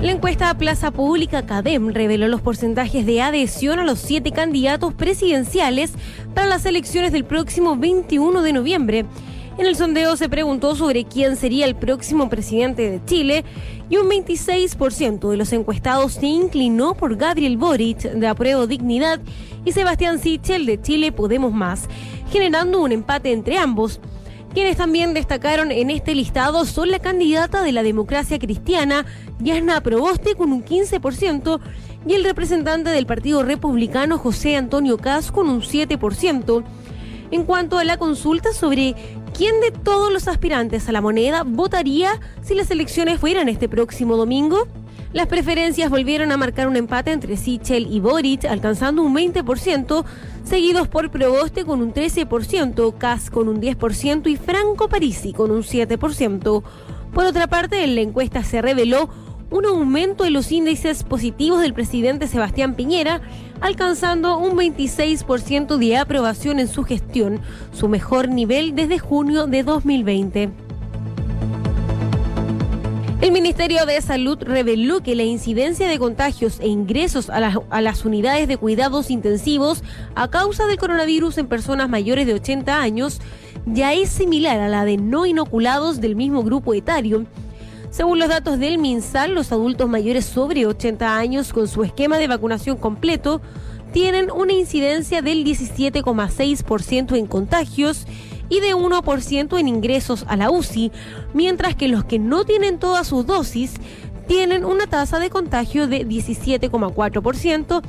La encuesta Plaza Pública CADEM reveló los porcentajes de adhesión a los siete candidatos presidenciales para las elecciones del próximo 21 de noviembre. En el sondeo se preguntó sobre quién sería el próximo presidente de Chile y un 26% de los encuestados se inclinó por Gabriel Boric de Apruebo Dignidad y Sebastián Sichel de Chile Podemos Más, generando un empate entre ambos. Quienes también destacaron en este listado son la candidata de la democracia cristiana, Yasna Proboste, con un 15%, y el representante del Partido Republicano, José Antonio Cas, con un 7%. En cuanto a la consulta sobre quién de todos los aspirantes a la moneda votaría si las elecciones fueran este próximo domingo, las preferencias volvieron a marcar un empate entre Sichel y Boric, alcanzando un 20%, seguidos por Proboste con un 13%, Kass con un 10% y Franco Parisi con un 7%. Por otra parte, en la encuesta se reveló un aumento en los índices positivos del presidente Sebastián Piñera, alcanzando un 26% de aprobación en su gestión, su mejor nivel desde junio de 2020. El Ministerio de Salud reveló que la incidencia de contagios e ingresos a, las unidades de cuidados intensivos a causa del coronavirus en personas mayores de 80 años ya es similar a la de no inoculados del mismo grupo etario. Según los datos del MinSal, los adultos mayores sobre 80 años con su esquema de vacunación completo tienen una incidencia del 17,6% en contagios y de 1% en ingresos a la UCI, mientras que los que no tienen todas sus dosis tienen una tasa de contagio de 17,4%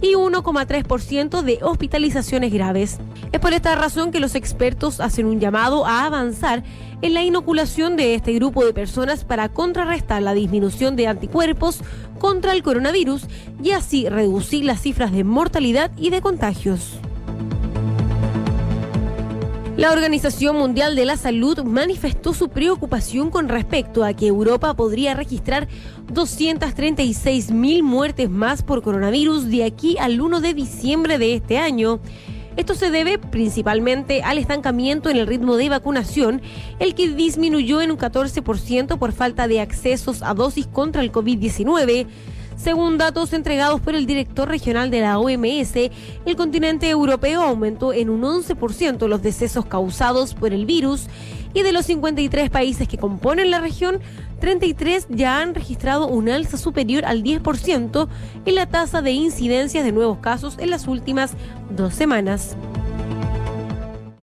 y 1,3% de hospitalizaciones graves. Es por esta razón que los expertos hacen un llamado a avanzar en la inoculación de este grupo de personas para contrarrestar la disminución de anticuerpos contra el coronavirus y así reducir las cifras de mortalidad y de contagios. La Organización Mundial de la Salud manifestó su preocupación con respecto a que Europa podría registrar 236 mil muertes más por coronavirus de aquí al 1 de diciembre de este año. Esto se debe principalmente al estancamiento en el ritmo de vacunación, el que disminuyó en un 14% por falta de accesos a dosis contra el COVID-19 según datos entregados por el director regional de la OMS, el continente europeo aumentó en un 11% los decesos causados por el virus y de los 53 países que componen la región, 33 ya han registrado un alza superior al 10% en la tasa de incidencias de nuevos casos en las últimas dos semanas.